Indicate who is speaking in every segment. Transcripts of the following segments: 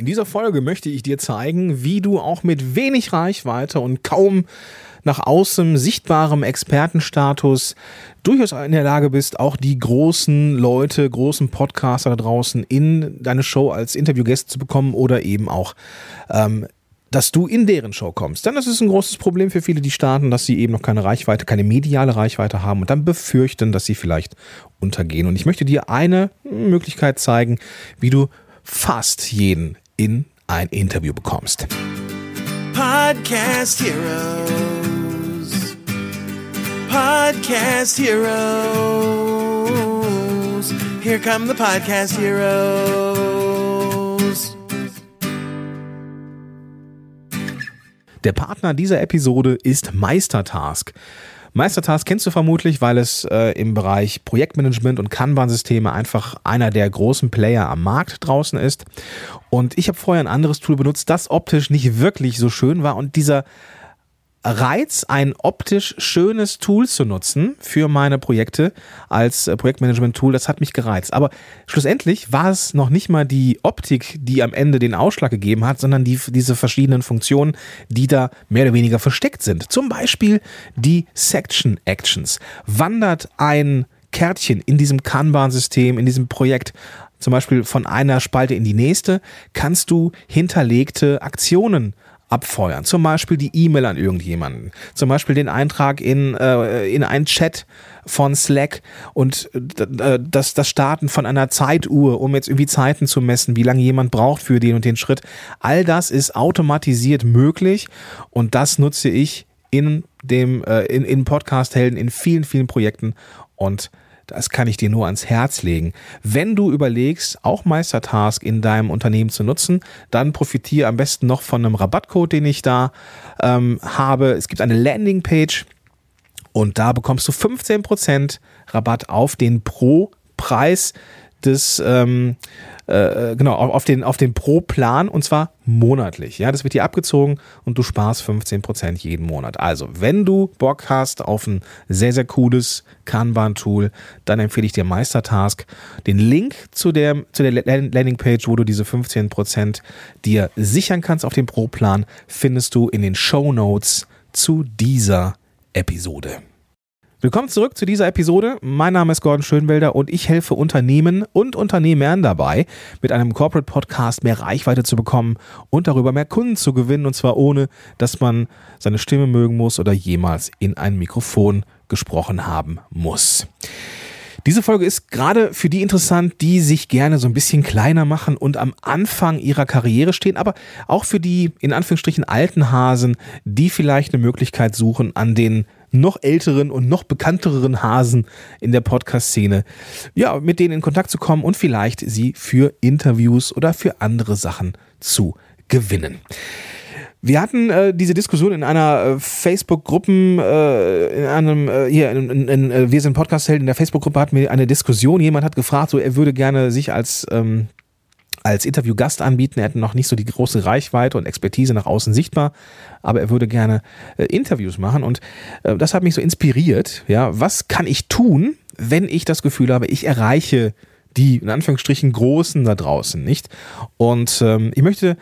Speaker 1: In dieser Folge möchte ich dir zeigen, wie du auch mit wenig Reichweite und kaum nach außen sichtbarem Expertenstatus durchaus in der Lage bist, auch die großen Leute, großen Podcaster da draußen in deine Show als Interviewgäste zu bekommen oder eben auch ähm, dass du in deren Show kommst. Denn das ist ein großes Problem für viele, die starten, dass sie eben noch keine Reichweite, keine mediale Reichweite haben und dann befürchten, dass sie vielleicht untergehen. Und ich möchte dir eine Möglichkeit zeigen, wie du fast jeden in ein Interview bekommst.
Speaker 2: Podcast Heroes. Podcast Heroes. Here come the Podcast Heroes.
Speaker 1: Der Partner dieser Episode ist Meistertask. Meistertask kennst du vermutlich, weil es äh, im Bereich Projektmanagement und Kanban-Systeme einfach einer der großen Player am Markt draußen ist. Und ich habe vorher ein anderes Tool benutzt, das optisch nicht wirklich so schön war und dieser Reiz, ein optisch schönes Tool zu nutzen für meine Projekte als äh, Projektmanagement-Tool, das hat mich gereizt. Aber schlussendlich war es noch nicht mal die Optik, die am Ende den Ausschlag gegeben hat, sondern die, diese verschiedenen Funktionen, die da mehr oder weniger versteckt sind. Zum Beispiel die Section Actions. Wandert ein Kärtchen in diesem Kanban-System, in diesem Projekt zum Beispiel von einer Spalte in die nächste, kannst du hinterlegte Aktionen abfeuern. Zum Beispiel die E-Mail an irgendjemanden. Zum Beispiel den Eintrag in, äh, in einen Chat von Slack und äh, das, das Starten von einer Zeituhr, um jetzt irgendwie Zeiten zu messen, wie lange jemand braucht für den und den Schritt. All das ist automatisiert möglich und das nutze ich in dem äh, in, in Podcast Helden in vielen vielen Projekten und das kann ich dir nur ans Herz legen. Wenn du überlegst, auch Meistertask in deinem Unternehmen zu nutzen, dann profitiere am besten noch von einem Rabattcode, den ich da ähm, habe. Es gibt eine Landingpage und da bekommst du 15% Rabatt auf den Pro-Preis des ähm, äh, genau, auf den, auf den Pro-Plan und zwar monatlich. Ja, das wird dir abgezogen und du sparst 15% jeden Monat. Also, wenn du Bock hast auf ein sehr, sehr cooles Kanban-Tool, dann empfehle ich dir Meistertask. Den Link zu der, zu der Landingpage, wo du diese 15% dir sichern kannst auf den Pro-Plan, findest du in den Show Notes zu dieser Episode. Willkommen zurück zu dieser Episode. Mein Name ist Gordon Schönwelder und ich helfe Unternehmen und Unternehmern dabei, mit einem Corporate Podcast mehr Reichweite zu bekommen und darüber mehr Kunden zu gewinnen und zwar ohne, dass man seine Stimme mögen muss oder jemals in ein Mikrofon gesprochen haben muss. Diese Folge ist gerade für die interessant, die sich gerne so ein bisschen kleiner machen und am Anfang ihrer Karriere stehen, aber auch für die in Anführungsstrichen alten Hasen, die vielleicht eine Möglichkeit suchen, an den noch älteren und noch bekannteren Hasen in der Podcast-Szene, ja, mit denen in Kontakt zu kommen und vielleicht sie für Interviews oder für andere Sachen zu gewinnen. Wir hatten äh, diese Diskussion in einer äh, Facebook-Gruppen, äh, in einem, äh, hier, in, in, in, äh, wir sind Podcast-Helden, in der Facebook-Gruppe hatten wir eine Diskussion. Jemand hat gefragt, so er würde gerne sich als ähm, als Interviewgast anbieten. Er hätte noch nicht so die große Reichweite und Expertise nach außen sichtbar, aber er würde gerne äh, Interviews machen und äh, das hat mich so inspiriert. Ja, was kann ich tun, wenn ich das Gefühl habe, ich erreiche die in Anführungsstrichen Großen da draußen nicht? Und ähm, ich möchte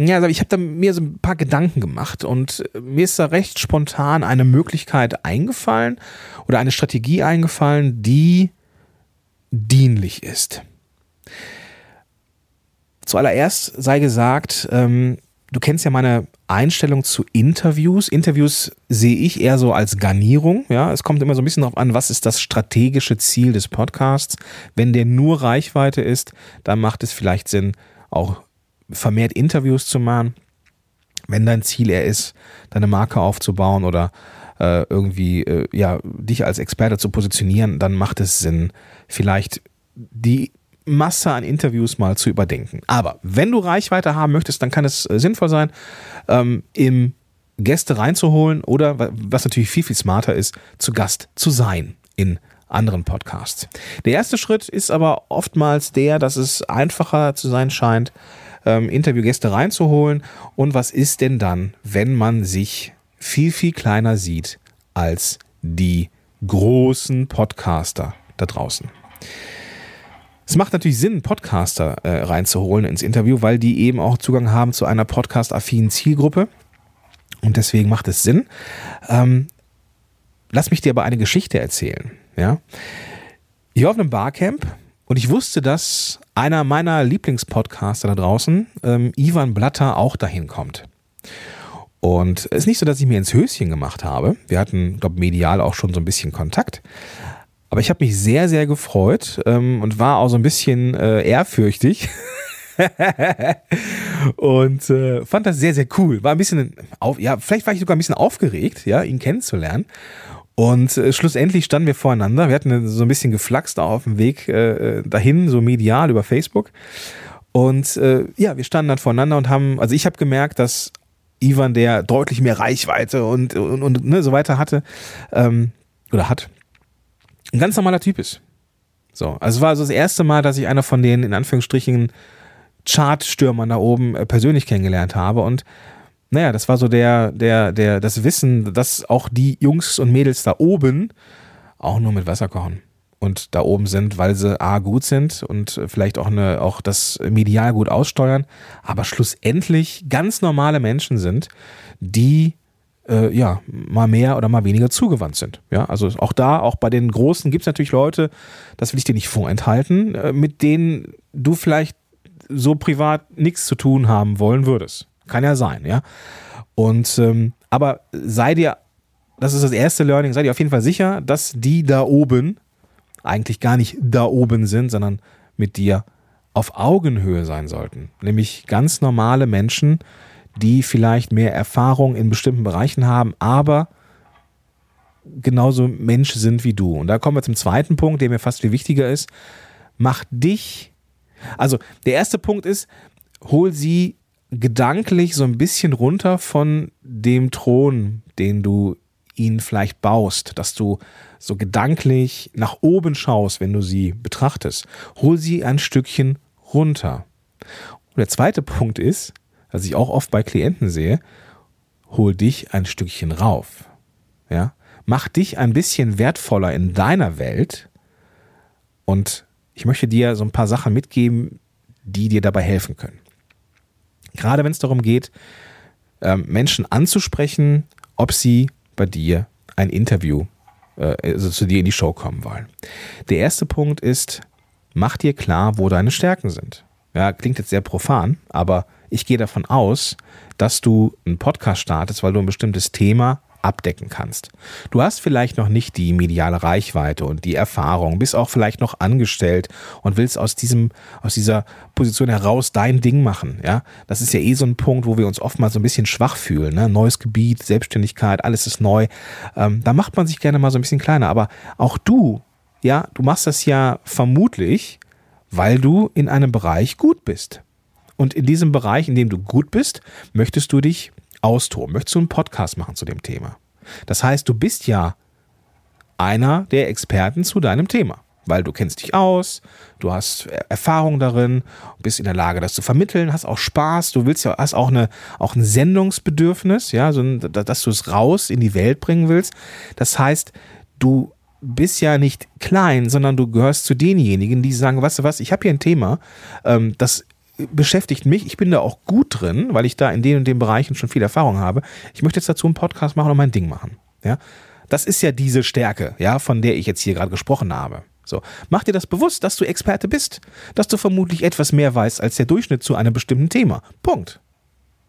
Speaker 1: ja, ich habe da mir so ein paar Gedanken gemacht und äh, mir ist da recht spontan eine Möglichkeit eingefallen oder eine Strategie eingefallen, die dienlich ist. Zuallererst sei gesagt, ähm, du kennst ja meine Einstellung zu Interviews. Interviews sehe ich eher so als Garnierung. Ja, es kommt immer so ein bisschen darauf an, was ist das strategische Ziel des Podcasts. Wenn der nur Reichweite ist, dann macht es vielleicht Sinn, auch vermehrt Interviews zu machen. Wenn dein Ziel eher ist, deine Marke aufzubauen oder äh, irgendwie äh, ja dich als Experte zu positionieren, dann macht es Sinn, vielleicht die Masse an Interviews mal zu überdenken. Aber wenn du Reichweite haben möchtest, dann kann es äh, sinnvoll sein, ähm, im Gäste reinzuholen oder, was natürlich viel, viel smarter ist, zu Gast zu sein in anderen Podcasts. Der erste Schritt ist aber oftmals der, dass es einfacher zu sein scheint, ähm, Interviewgäste reinzuholen. Und was ist denn dann, wenn man sich viel, viel kleiner sieht als die großen Podcaster da draußen? Es macht natürlich Sinn, Podcaster äh, reinzuholen ins Interview, weil die eben auch Zugang haben zu einer podcast-affinen Zielgruppe. Und deswegen macht es Sinn. Ähm, lass mich dir aber eine Geschichte erzählen. Ja? Ich war auf einem Barcamp und ich wusste, dass einer meiner Lieblingspodcaster da draußen, ähm, Ivan Blatter, auch dahin kommt. Und es ist nicht so, dass ich mir ins Höschen gemacht habe. Wir hatten, glaube medial auch schon so ein bisschen Kontakt. Aber ich habe mich sehr, sehr gefreut ähm, und war auch so ein bisschen äh, ehrfürchtig. und äh, fand das sehr, sehr cool. War ein bisschen, auf, ja, vielleicht war ich sogar ein bisschen aufgeregt, ja, ihn kennenzulernen. Und äh, schlussendlich standen wir voreinander. Wir hatten so ein bisschen geflaxt auf dem Weg äh, dahin, so medial über Facebook. Und äh, ja, wir standen dann voreinander und haben, also ich habe gemerkt, dass Ivan, der deutlich mehr Reichweite und, und, und ne, so weiter hatte, ähm, oder hat, ein ganz normaler Typ ist. So, also es war also das erste Mal, dass ich einer von den, in Anführungsstrichen, Chartstürmern da oben äh, persönlich kennengelernt habe und naja, das war so der, der, der, das Wissen, dass auch die Jungs und Mädels da oben auch nur mit Wasser kochen und da oben sind, weil sie A gut sind und vielleicht auch eine, auch das medial gut aussteuern, aber schlussendlich ganz normale Menschen sind, die äh, ja, mal mehr oder mal weniger zugewandt sind. Ja, also auch da, auch bei den Großen gibt es natürlich Leute, das will ich dir nicht vorenthalten, äh, mit denen du vielleicht so privat nichts zu tun haben wollen würdest. Kann ja sein, ja. Und ähm, aber sei dir, das ist das erste Learning, sei dir auf jeden Fall sicher, dass die da oben eigentlich gar nicht da oben sind, sondern mit dir auf Augenhöhe sein sollten. Nämlich ganz normale Menschen, die vielleicht mehr Erfahrung in bestimmten Bereichen haben, aber genauso Mensch sind wie du. Und da kommen wir zum zweiten Punkt, der mir fast viel wichtiger ist. Mach dich, also der erste Punkt ist, hol sie gedanklich so ein bisschen runter von dem Thron, den du ihnen vielleicht baust, dass du so gedanklich nach oben schaust, wenn du sie betrachtest. Hol sie ein Stückchen runter. Und der zweite Punkt ist, was ich auch oft bei Klienten sehe, hol dich ein Stückchen rauf. Ja? Mach dich ein bisschen wertvoller in deiner Welt und ich möchte dir so ein paar Sachen mitgeben, die dir dabei helfen können. Gerade wenn es darum geht, ähm, Menschen anzusprechen, ob sie bei dir ein Interview, äh, also zu dir in die Show kommen wollen. Der erste Punkt ist, mach dir klar, wo deine Stärken sind. Ja, klingt jetzt sehr profan, aber ich gehe davon aus, dass du einen Podcast startest, weil du ein bestimmtes Thema abdecken kannst. Du hast vielleicht noch nicht die mediale Reichweite und die Erfahrung, bist auch vielleicht noch angestellt und willst aus diesem, aus dieser Position heraus dein Ding machen. Ja, das ist ja eh so ein Punkt, wo wir uns oftmals so ein bisschen schwach fühlen. Ne? Neues Gebiet, Selbstständigkeit, alles ist neu. Ähm, da macht man sich gerne mal so ein bisschen kleiner. Aber auch du, ja, du machst das ja vermutlich, weil du in einem Bereich gut bist. Und in diesem Bereich, in dem du gut bist, möchtest du dich austoben, möchtest du einen Podcast machen zu dem Thema. Das heißt, du bist ja einer der Experten zu deinem Thema, weil du kennst dich aus, du hast Erfahrung darin, bist in der Lage, das zu vermitteln, hast auch Spaß, du willst ja hast auch eine auch ein Sendungsbedürfnis, ja, so, dass du es raus in die Welt bringen willst. Das heißt, du bist ja nicht klein, sondern du gehörst zu denjenigen, die sagen, weißt du was, ich habe hier ein Thema, ähm, das beschäftigt mich. Ich bin da auch gut drin, weil ich da in den und den Bereichen schon viel Erfahrung habe. Ich möchte jetzt dazu einen Podcast machen und mein Ding machen. Ja, das ist ja diese Stärke, ja, von der ich jetzt hier gerade gesprochen habe. So, mach dir das bewusst, dass du Experte bist, dass du vermutlich etwas mehr weißt als der Durchschnitt zu einem bestimmten Thema. Punkt.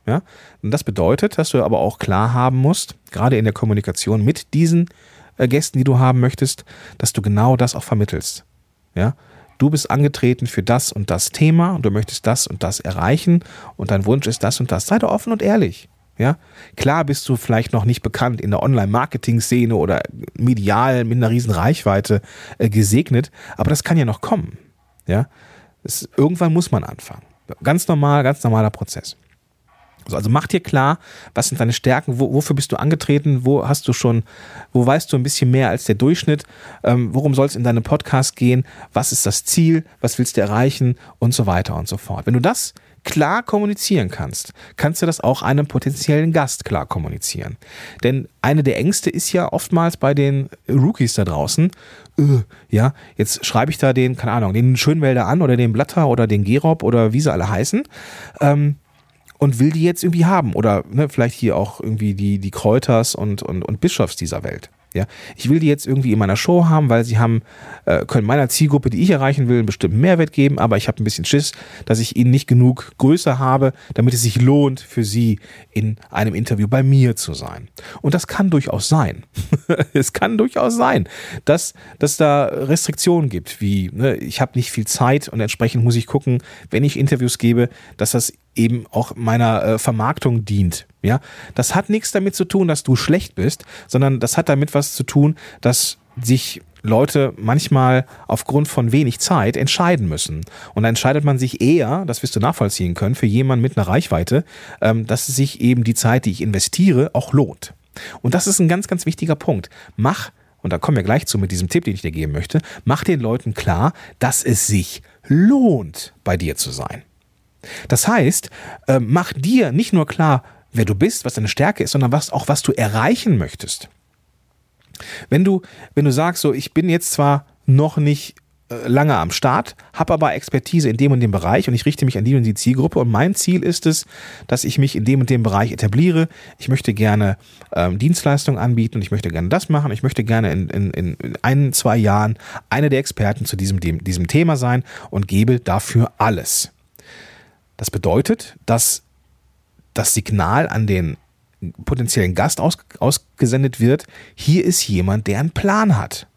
Speaker 1: Ja, und das bedeutet, dass du aber auch klar haben musst, gerade in der Kommunikation mit diesen äh, Gästen, die du haben möchtest, dass du genau das auch vermittelst. Ja, du bist angetreten für das und das Thema und du möchtest das und das erreichen und dein Wunsch ist das und das. Sei doch offen und ehrlich. Ja, klar bist du vielleicht noch nicht bekannt in der Online-Marketing-Szene oder medial mit einer riesen Reichweite äh, gesegnet, aber das kann ja noch kommen. Ja, das, irgendwann muss man anfangen. Ganz normal, ganz normaler Prozess. So, also mach dir klar, was sind deine Stärken, wo, wofür bist du angetreten, wo hast du schon, wo weißt du ein bisschen mehr als der Durchschnitt, ähm, worum soll es in deinem Podcast gehen, was ist das Ziel, was willst du erreichen und so weiter und so fort. Wenn du das klar kommunizieren kannst, kannst du das auch einem potenziellen Gast klar kommunizieren. Denn eine der Ängste ist ja oftmals bei den Rookies da draußen, äh, ja, jetzt schreibe ich da den, keine Ahnung, den Schönwälder an oder den Blatter oder den Gerob oder wie sie alle heißen. Ähm, und will die jetzt irgendwie haben. Oder ne, vielleicht hier auch irgendwie die, die Kräuters und, und, und Bischofs dieser Welt. Ja, ich will die jetzt irgendwie in meiner Show haben, weil sie haben, äh, können meiner Zielgruppe, die ich erreichen will, einen bestimmten Mehrwert geben, aber ich habe ein bisschen Schiss, dass ich ihnen nicht genug Größe habe, damit es sich lohnt, für sie in einem Interview bei mir zu sein. Und das kann durchaus sein. es kann durchaus sein, dass, dass da Restriktionen gibt, wie ne, ich habe nicht viel Zeit und entsprechend muss ich gucken, wenn ich Interviews gebe, dass das eben auch meiner äh, Vermarktung dient. Ja, das hat nichts damit zu tun, dass du schlecht bist, sondern das hat damit was zu tun, dass sich Leute manchmal aufgrund von wenig Zeit entscheiden müssen. Und da entscheidet man sich eher, das wirst du nachvollziehen können, für jemanden mit einer Reichweite, ähm, dass sich eben die Zeit, die ich investiere, auch lohnt. Und das ist ein ganz, ganz wichtiger Punkt. Mach, und da kommen wir gleich zu mit diesem Tipp, den ich dir geben möchte, mach den Leuten klar, dass es sich lohnt, bei dir zu sein. Das heißt, äh, mach dir nicht nur klar, wer du bist, was deine Stärke ist, sondern was, auch was du erreichen möchtest. Wenn du, wenn du sagst, so, ich bin jetzt zwar noch nicht äh, lange am Start, habe aber Expertise in dem und dem Bereich und ich richte mich an die und die Zielgruppe und mein Ziel ist es, dass ich mich in dem und dem Bereich etabliere. Ich möchte gerne ähm, Dienstleistungen anbieten und ich möchte gerne das machen. Ich möchte gerne in, in, in ein, zwei Jahren einer der Experten zu diesem, dem, diesem Thema sein und gebe dafür alles. Das bedeutet, dass das Signal an den potenziellen Gast aus, ausgesendet wird, hier ist jemand, der einen Plan hat.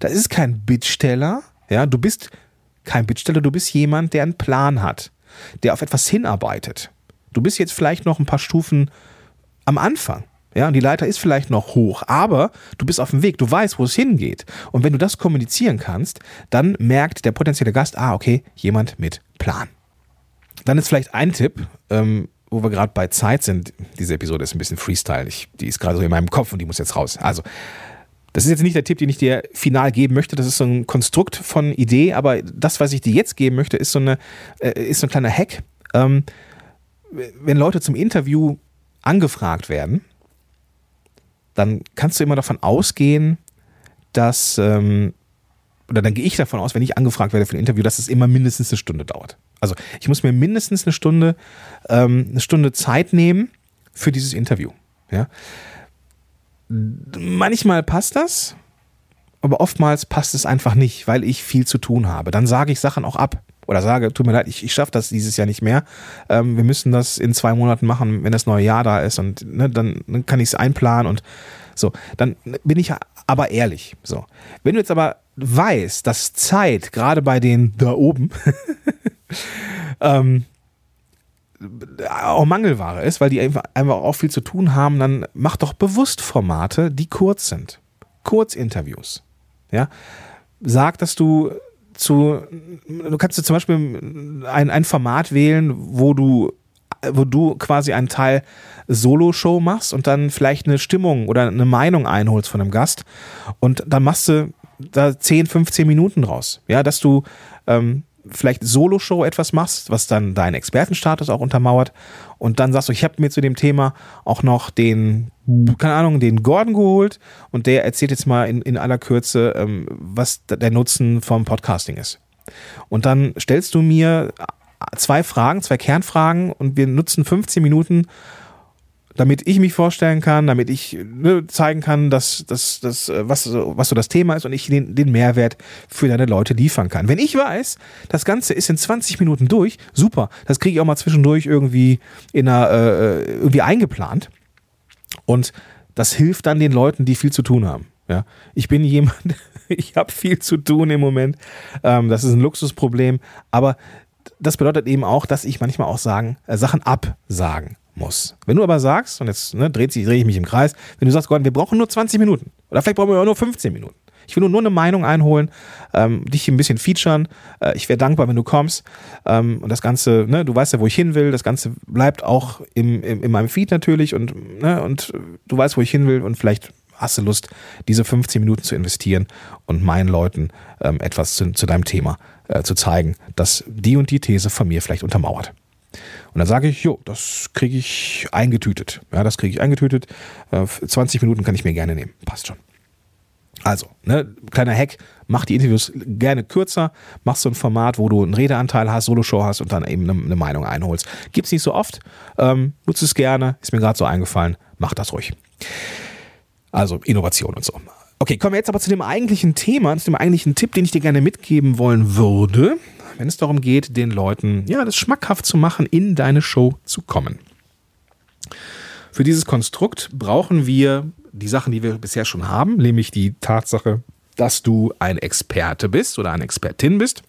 Speaker 1: Das ist kein Bittsteller, ja, du bist kein Bittsteller, du bist jemand, der einen Plan hat, der auf etwas hinarbeitet. Du bist jetzt vielleicht noch ein paar Stufen am Anfang. Ja, und die Leiter ist vielleicht noch hoch, aber du bist auf dem Weg, du weißt, wo es hingeht. Und wenn du das kommunizieren kannst, dann merkt der potenzielle Gast, ah, okay, jemand mit Plan. Dann ist vielleicht ein Tipp, ähm, wo wir gerade bei Zeit sind. Diese Episode ist ein bisschen Freestyle. Ich, die ist gerade so in meinem Kopf und die muss jetzt raus. Also, das ist jetzt nicht der Tipp, den ich dir final geben möchte. Das ist so ein Konstrukt von Idee, aber das, was ich dir jetzt geben möchte, ist so, eine, äh, ist so ein kleiner Hack. Ähm, wenn Leute zum Interview angefragt werden, dann kannst du immer davon ausgehen, dass, ähm, oder dann gehe ich davon aus, wenn ich angefragt werde für ein Interview, dass es immer mindestens eine Stunde dauert. Also ich muss mir mindestens eine Stunde, ähm, eine Stunde Zeit nehmen für dieses Interview. Ja. Manchmal passt das, aber oftmals passt es einfach nicht, weil ich viel zu tun habe. Dann sage ich Sachen auch ab oder sage, tut mir leid, ich, ich schaffe das dieses Jahr nicht mehr. Ähm, wir müssen das in zwei Monaten machen, wenn das neue Jahr da ist und ne, dann, dann kann ich es einplanen und so. Dann bin ich aber ehrlich. So, wenn du jetzt aber weißt, dass Zeit gerade bei den da oben ähm, auch Mangelware ist, weil die einfach, einfach auch viel zu tun haben, dann mach doch bewusst Formate, die kurz sind. Kurzinterviews. Ja. Sag, dass du zu, du kannst du zum Beispiel ein, ein Format wählen, wo du wo du quasi einen Teil Solo-Show machst und dann vielleicht eine Stimmung oder eine Meinung einholst von einem Gast und dann machst du da 10, 15 Minuten draus. Ja, dass du ähm, vielleicht Solo-Show etwas machst, was dann deinen Expertenstatus auch untermauert und dann sagst du, ich habe mir zu dem Thema auch noch den, keine Ahnung, den Gordon geholt und der erzählt jetzt mal in, in aller Kürze, ähm, was der Nutzen vom Podcasting ist. Und dann stellst du mir zwei Fragen, zwei Kernfragen und wir nutzen 15 Minuten damit ich mich vorstellen kann, damit ich ne, zeigen kann, dass, dass, dass, äh, was, was so das Thema ist und ich den, den Mehrwert für deine Leute liefern kann. Wenn ich weiß, das Ganze ist in 20 Minuten durch, super, das kriege ich auch mal zwischendurch irgendwie in einer, äh, irgendwie eingeplant. Und das hilft dann den Leuten, die viel zu tun haben. Ja, ich bin jemand, ich habe viel zu tun im Moment. Ähm, das ist ein Luxusproblem, aber das bedeutet eben auch, dass ich manchmal auch sagen, äh, Sachen absagen muss. Wenn du aber sagst, und jetzt ne, dreht sich, drehe ich mich im Kreis, wenn du sagst, Gordon, wir brauchen nur 20 Minuten oder vielleicht brauchen wir auch nur 15 Minuten. Ich will nur, eine Meinung einholen, ähm, dich ein bisschen featuren. Äh, ich wäre dankbar, wenn du kommst. Ähm, und das Ganze, ne, du weißt ja, wo ich hin will. Das Ganze bleibt auch im, im, in meinem Feed natürlich und, ne, und du weißt, wo ich hin will und vielleicht hast du Lust, diese 15 Minuten zu investieren und meinen Leuten ähm, etwas zu, zu deinem Thema äh, zu zeigen, das die und die These von mir vielleicht untermauert. Und dann sage ich, jo, das kriege ich eingetütet. Ja, das kriege ich eingetütet. Äh, 20 Minuten kann ich mir gerne nehmen. Passt schon. Also, ne, kleiner Hack, mach die Interviews gerne kürzer, mach so ein Format, wo du einen Redeanteil hast, Soloshow hast und dann eben eine, eine Meinung einholst. Gibt's nicht so oft, ähm, nutze es gerne, ist mir gerade so eingefallen, mach das ruhig. Also Innovation und so. Okay, kommen wir jetzt aber zu dem eigentlichen Thema, zu dem eigentlichen Tipp, den ich dir gerne mitgeben wollen würde, wenn es darum geht, den Leuten ja das schmackhaft zu machen, in deine Show zu kommen. Für dieses Konstrukt brauchen wir die Sachen, die wir bisher schon haben, nämlich die Tatsache, dass du ein Experte bist oder eine Expertin bist.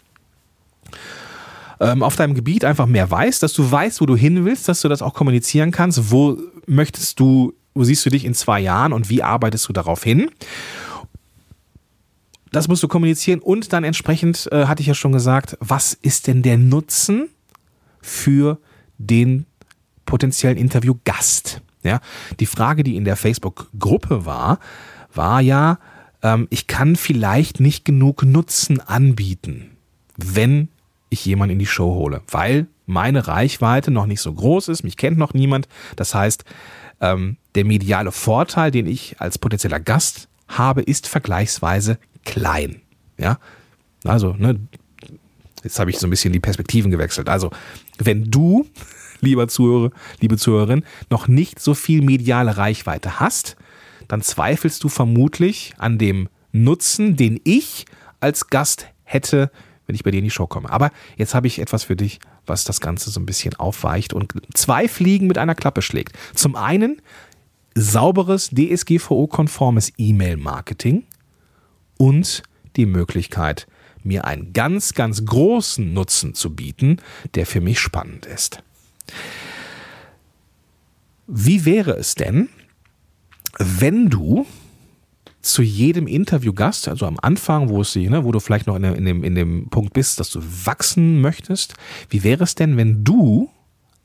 Speaker 1: Ähm, auf deinem Gebiet einfach mehr weißt, dass du weißt, wo du hin willst, dass du das auch kommunizieren kannst. Wo möchtest du, wo siehst du dich in zwei Jahren und wie arbeitest du darauf hin? Das musst du kommunizieren und dann entsprechend, äh, hatte ich ja schon gesagt, was ist denn der Nutzen für den potenziellen Interviewgast? Ja, die Frage, die in der Facebook-Gruppe war, war ja, ähm, ich kann vielleicht nicht genug Nutzen anbieten, wenn ich jemanden in die Show hole, weil meine Reichweite noch nicht so groß ist, mich kennt noch niemand. Das heißt, ähm, der mediale Vorteil, den ich als potenzieller Gast habe, ist vergleichsweise klein. Ja, also, ne, jetzt habe ich so ein bisschen die Perspektiven gewechselt. Also, wenn du lieber Zuhörer, liebe Zuhörerin, noch nicht so viel mediale Reichweite hast, dann zweifelst du vermutlich an dem Nutzen, den ich als Gast hätte, wenn ich bei dir in die Show komme. Aber jetzt habe ich etwas für dich, was das Ganze so ein bisschen aufweicht und zwei Fliegen mit einer Klappe schlägt. Zum einen sauberes DSGVO-konformes E-Mail-Marketing und die Möglichkeit, mir einen ganz, ganz großen Nutzen zu bieten, der für mich spannend ist. Wie wäre es denn, wenn du zu jedem Interviewgast, also am Anfang, wo es ne, wo du vielleicht noch in, dem, in dem Punkt bist, dass du wachsen möchtest, wie wäre es denn, wenn du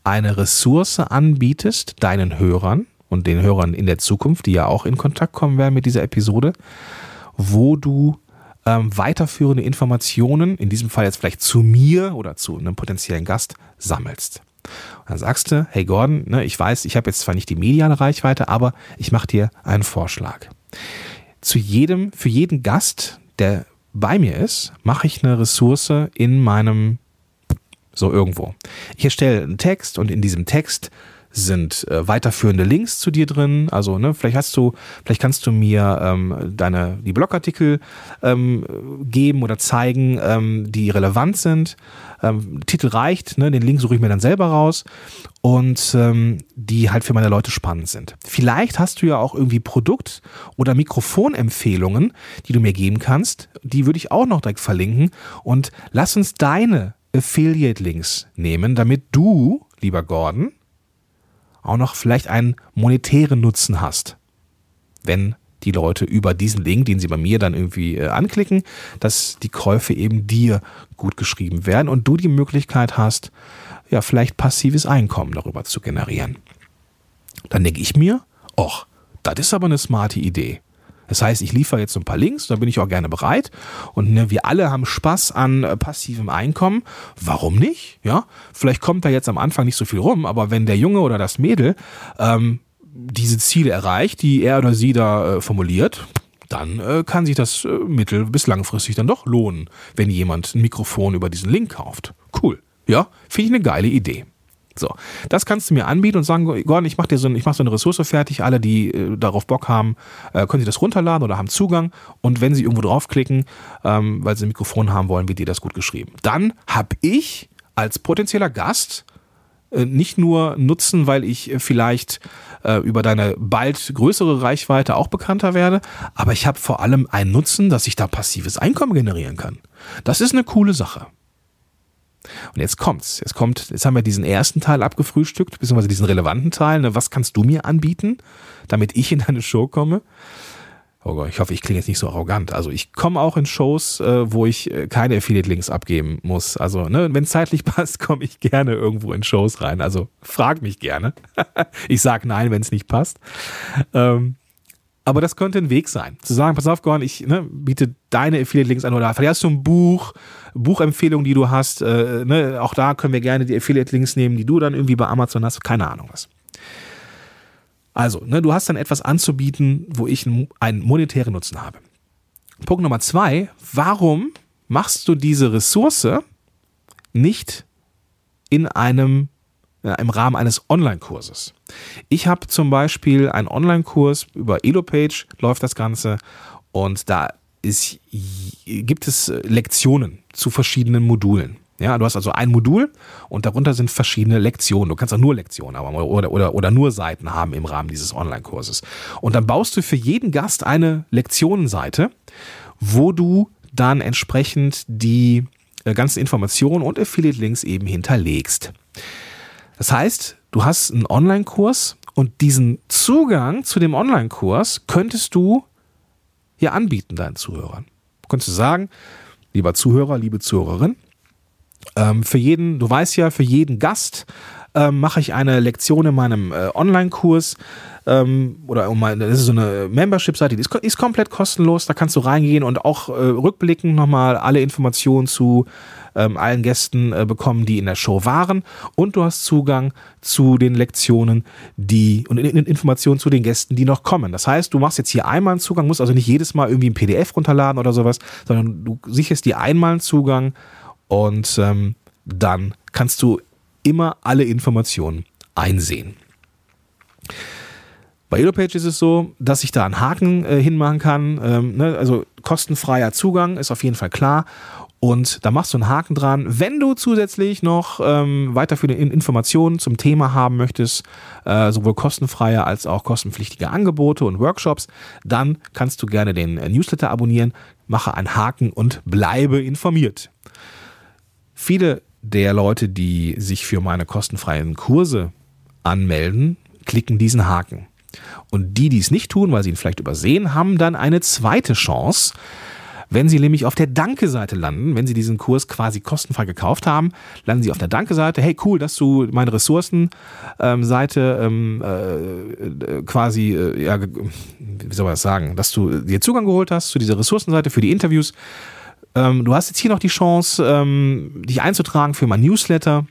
Speaker 1: eine Ressource anbietest, deinen Hörern und den Hörern in der Zukunft, die ja auch in Kontakt kommen werden mit dieser Episode, wo du ähm, weiterführende Informationen, in diesem Fall jetzt vielleicht zu mir oder zu einem potenziellen Gast, sammelst. Und dann sagst du, hey Gordon, ne, ich weiß, ich habe jetzt zwar nicht die mediale Reichweite, aber ich mache dir einen Vorschlag. Zu jedem, für jeden Gast, der bei mir ist, mache ich eine Ressource in meinem, so irgendwo. Ich erstelle einen Text und in diesem Text sind äh, weiterführende Links zu dir drin. Also, ne, vielleicht hast du, vielleicht kannst du mir ähm, deine die Blogartikel ähm, geben oder zeigen, ähm, die relevant sind. Ähm, Titel reicht, ne, den Link suche ich mir dann selber raus und ähm, die halt für meine Leute spannend sind. Vielleicht hast du ja auch irgendwie Produkt- oder Mikrofonempfehlungen, die du mir geben kannst. Die würde ich auch noch direkt verlinken und lass uns deine Affiliate-Links nehmen, damit du, lieber Gordon, auch noch vielleicht einen monetären Nutzen hast. Wenn die Leute über diesen Link, den sie bei mir dann irgendwie äh, anklicken, dass die Käufe eben dir gut geschrieben werden und du die Möglichkeit hast, ja, vielleicht passives Einkommen darüber zu generieren. Dann denke ich mir, ach, das ist aber eine smarte Idee. Das heißt, ich liefere jetzt ein paar Links, da bin ich auch gerne bereit. Und ne, wir alle haben Spaß an äh, passivem Einkommen. Warum nicht? Ja, vielleicht kommt da jetzt am Anfang nicht so viel rum, aber wenn der Junge oder das Mädel ähm, diese Ziele erreicht, die er oder sie da äh, formuliert, dann äh, kann sich das äh, mittel- bis langfristig dann doch lohnen, wenn jemand ein Mikrofon über diesen Link kauft. Cool. Ja, finde ich eine geile Idee. So, das kannst du mir anbieten und sagen, Gordon, ich mache dir so, ich mach so eine Ressource fertig. Alle, die äh, darauf Bock haben, äh, können sie das runterladen oder haben Zugang. Und wenn sie irgendwo draufklicken, ähm, weil sie ein Mikrofon haben wollen, wird dir das gut geschrieben. Dann habe ich als potenzieller Gast äh, nicht nur Nutzen, weil ich äh, vielleicht äh, über deine bald größere Reichweite auch bekannter werde, aber ich habe vor allem einen Nutzen, dass ich da passives Einkommen generieren kann. Das ist eine coole Sache. Und jetzt kommt's. Jetzt kommt, jetzt haben wir diesen ersten Teil abgefrühstückt, beziehungsweise diesen relevanten Teil. Ne? Was kannst du mir anbieten, damit ich in deine Show komme? Oh Gott, ich hoffe, ich klinge jetzt nicht so arrogant. Also ich komme auch in Shows, äh, wo ich äh, keine Affiliate-Links abgeben muss. Also, ne, wenn zeitlich passt, komme ich gerne irgendwo in Shows rein. Also frag mich gerne. ich sag nein, wenn es nicht passt. Ähm, Aber das könnte ein Weg sein. Zu sagen, pass auf, Gorn, ich ne, biete deine Affiliate-Links an oder vielleicht hast du ein Buch, Buchempfehlung, die du hast. Äh, ne, auch da können wir gerne die Affiliate-Links nehmen, die du dann irgendwie bei Amazon hast. Keine Ahnung was. Also, ne, du hast dann etwas anzubieten, wo ich einen monetären Nutzen habe. Punkt Nummer zwei, warum machst du diese Ressource nicht in einem im Rahmen eines Online-Kurses. Ich habe zum Beispiel einen Online-Kurs über Elopage, läuft das Ganze und da ist, gibt es Lektionen zu verschiedenen Modulen. Ja, du hast also ein Modul und darunter sind verschiedene Lektionen. Du kannst auch nur Lektionen haben oder, oder, oder nur Seiten haben im Rahmen dieses Online-Kurses. Und dann baust du für jeden Gast eine Lektionenseite, wo du dann entsprechend die äh, ganzen Informationen und Affiliate-Links eben hinterlegst. Das heißt, du hast einen Online-Kurs und diesen Zugang zu dem Online-Kurs könntest du hier anbieten deinen Zuhörern. Du könntest du sagen, lieber Zuhörer, liebe Zuhörerin, ähm, für jeden, du weißt ja, für jeden Gast ähm, mache ich eine Lektion in meinem äh, Online-Kurs ähm, oder das ist so eine Membership-Seite, die ist, ist, komplett kostenlos, da kannst du reingehen und auch äh, rückblickend nochmal alle Informationen zu ähm, allen Gästen äh, bekommen, die in der Show waren und du hast Zugang zu den Lektionen, die und in, in Informationen zu den Gästen, die noch kommen. Das heißt, du machst jetzt hier einmal einen Zugang, musst also nicht jedes Mal irgendwie ein PDF runterladen oder sowas, sondern du sicherst dir einmal einen Zugang und ähm, dann kannst du immer alle Informationen einsehen. Bei EloPage ist es so, dass ich da einen Haken äh, hinmachen kann. Ähm, ne? Also kostenfreier Zugang ist auf jeden Fall klar. Und da machst du einen Haken dran. Wenn du zusätzlich noch ähm, weiterführende Informationen zum Thema haben möchtest, äh, sowohl kostenfreie als auch kostenpflichtige Angebote und Workshops, dann kannst du gerne den äh, Newsletter abonnieren, mache einen Haken und bleibe informiert. Viele der Leute, die sich für meine kostenfreien Kurse anmelden, klicken diesen Haken. Und die, die es nicht tun, weil sie ihn vielleicht übersehen, haben dann eine zweite Chance. Wenn Sie nämlich auf der Danke-Seite landen, wenn Sie diesen Kurs quasi kostenfrei gekauft haben, landen Sie auf der Danke-Seite. Hey, cool, dass du meine Ressourcen-Seite ähm, äh, quasi, äh, ja, wie soll man das sagen, dass du dir Zugang geholt hast zu dieser Ressourcenseite für die Interviews. Ähm, du hast jetzt hier noch die Chance, ähm, dich einzutragen für mein Newsletter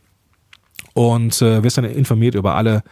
Speaker 1: und äh, wirst dann informiert über alle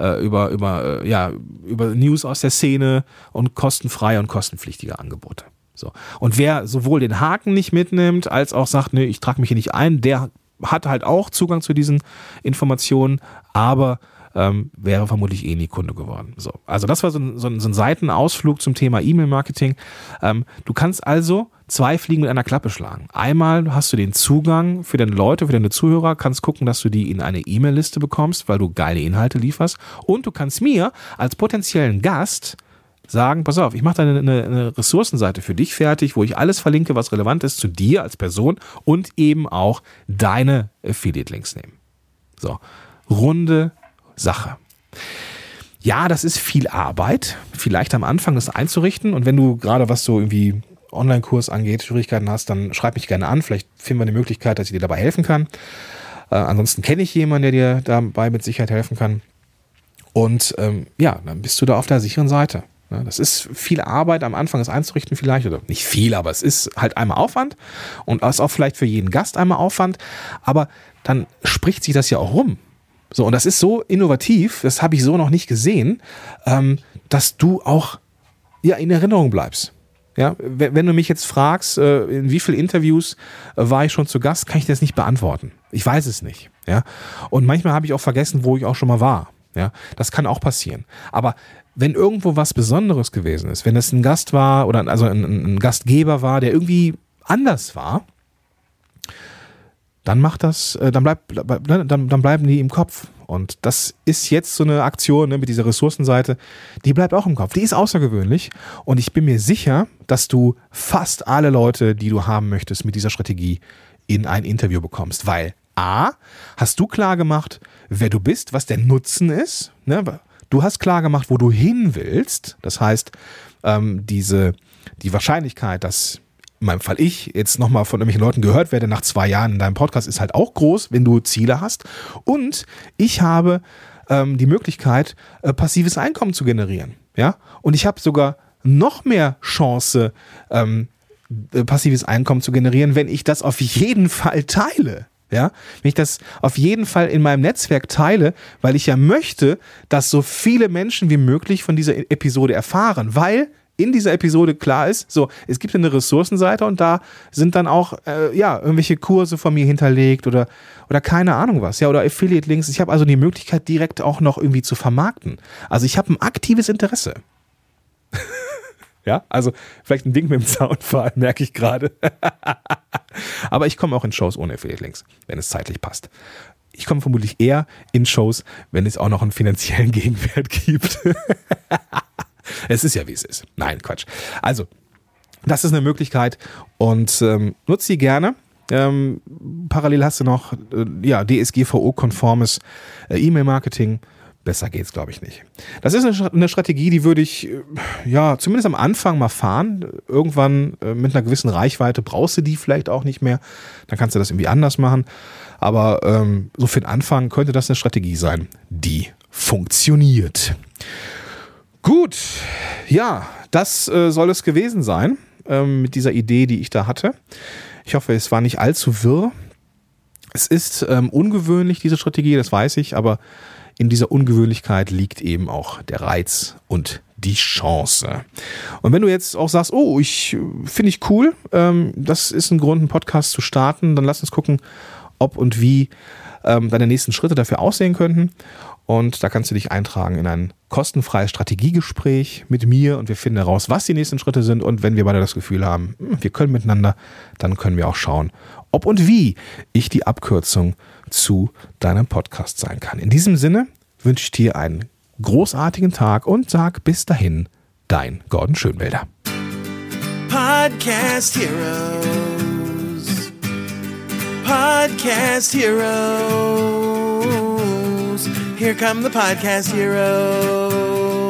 Speaker 1: äh, über, über, äh, ja, über News aus der Szene und kostenfreie und kostenpflichtige Angebote. So. Und wer sowohl den Haken nicht mitnimmt, als auch sagt, nee, ich trage mich hier nicht ein, der hat halt auch Zugang zu diesen Informationen, aber ähm, wäre vermutlich eh nie Kunde geworden. So. Also das war so ein, so ein, so ein Seitenausflug zum Thema E-Mail-Marketing. Ähm, du kannst also zwei Fliegen mit einer Klappe schlagen. Einmal hast du den Zugang für deine Leute, für deine Zuhörer, kannst gucken, dass du die in eine E-Mail-Liste bekommst, weil du geile Inhalte lieferst. Und du kannst mir als potenziellen Gast sagen, pass auf, ich mache da eine, eine, Ressourcenseite für dich fertig, wo ich alles verlinke, was relevant ist zu dir als Person und eben auch deine Affiliate-Links nehmen. So, runde Sache. Ja, das ist viel Arbeit, vielleicht am Anfang das einzurichten und wenn du gerade was so irgendwie Online-Kurs angeht, Schwierigkeiten hast, dann schreib mich gerne an. Vielleicht finden wir eine Möglichkeit, dass ich dir dabei helfen kann. Äh, ansonsten kenne ich jemanden, der dir dabei mit Sicherheit helfen kann. Und ähm, ja, dann bist du da auf der sicheren Seite. Ja, das ist viel Arbeit am Anfang, das einzurichten vielleicht, oder nicht viel, aber es ist halt einmal Aufwand und es ist auch vielleicht für jeden Gast einmal Aufwand, aber dann spricht sich das ja auch rum. So, und das ist so innovativ, das habe ich so noch nicht gesehen, ähm, dass du auch ja, in Erinnerung bleibst. Ja, wenn du mich jetzt fragst, äh, in wie vielen Interviews äh, war ich schon zu Gast, kann ich das nicht beantworten. Ich weiß es nicht. Ja, und manchmal habe ich auch vergessen, wo ich auch schon mal war. Ja, das kann auch passieren. Aber wenn irgendwo was Besonderes gewesen ist, wenn es ein Gast war oder also ein, ein Gastgeber war, der irgendwie anders war, dann macht das, äh, dann bleibt, dann, dann bleiben die im Kopf. Und das ist jetzt so eine Aktion ne, mit dieser Ressourcenseite, die bleibt auch im Kopf. Die ist außergewöhnlich und ich bin mir sicher, dass du fast alle Leute, die du haben möchtest, mit dieser Strategie in ein Interview bekommst, weil A, hast du klar gemacht, wer du bist, was der Nutzen ist. Ne? Du hast klar gemacht, wo du hin willst. Das heißt, ähm, diese, die Wahrscheinlichkeit, dass in meinem Fall ich, jetzt nochmal von irgendwelchen Leuten gehört werde nach zwei Jahren in deinem Podcast, ist halt auch groß, wenn du Ziele hast. Und ich habe ähm, die Möglichkeit, äh, passives Einkommen zu generieren. Ja, und ich habe sogar noch mehr Chance, ähm, äh, passives Einkommen zu generieren, wenn ich das auf jeden Fall teile. Ja, wenn ich das auf jeden Fall in meinem Netzwerk teile, weil ich ja möchte, dass so viele Menschen wie möglich von dieser Episode erfahren, weil in dieser Episode klar ist, so, es gibt eine Ressourcenseite und da sind dann auch, äh, ja, irgendwelche Kurse von mir hinterlegt oder, oder keine Ahnung was, ja, oder Affiliate-Links. Ich habe also die Möglichkeit, direkt auch noch irgendwie zu vermarkten. Also ich habe ein aktives Interesse. ja, also vielleicht ein Ding mit dem Soundfall, merke ich gerade. Aber ich komme auch in Shows ohne Affiliate-Links, wenn es zeitlich passt. Ich komme vermutlich eher in Shows, wenn es auch noch einen finanziellen Gegenwert gibt. Es ist ja, wie es ist. Nein, Quatsch. Also, das ist eine Möglichkeit und ähm, nutze sie gerne. Ähm, parallel hast du noch äh, ja, DSGVO-konformes äh, E-Mail-Marketing. Besser geht's, glaube ich, nicht. Das ist eine, Strategie, die würde ich, äh, ja, zumindest am Anfang mal fahren. Irgendwann äh, mit einer gewissen Reichweite brauchst du die vielleicht auch nicht mehr. Dann kannst du das irgendwie anders machen. Aber ähm, so für den Anfang könnte das eine Strategie sein, die funktioniert. Gut, ja, das äh, soll es gewesen sein ähm, mit dieser Idee, die ich da hatte. Ich hoffe, es war nicht allzu wirr. Es ist ähm, ungewöhnlich, diese Strategie, das weiß ich, aber in dieser Ungewöhnlichkeit liegt eben auch der Reiz und die Chance. Und wenn du jetzt auch sagst, oh, ich äh, finde ich cool, ähm, das ist ein Grund, einen Podcast zu starten, dann lass uns gucken, ob und wie ähm, deine nächsten Schritte dafür aussehen könnten. Und da kannst du dich eintragen in ein kostenfreies Strategiegespräch mit mir und wir finden heraus, was die nächsten Schritte sind. Und wenn wir beide das Gefühl haben, hm, wir können miteinander, dann können wir auch schauen, ob und wie ich die Abkürzung zu deinem Podcast sein kann. In diesem Sinne wünsche ich dir einen großartigen Tag und sag bis dahin, dein Gordon Schönwälder.
Speaker 2: Podcast Heroes. Podcast Heroes. Here come the podcast heroes.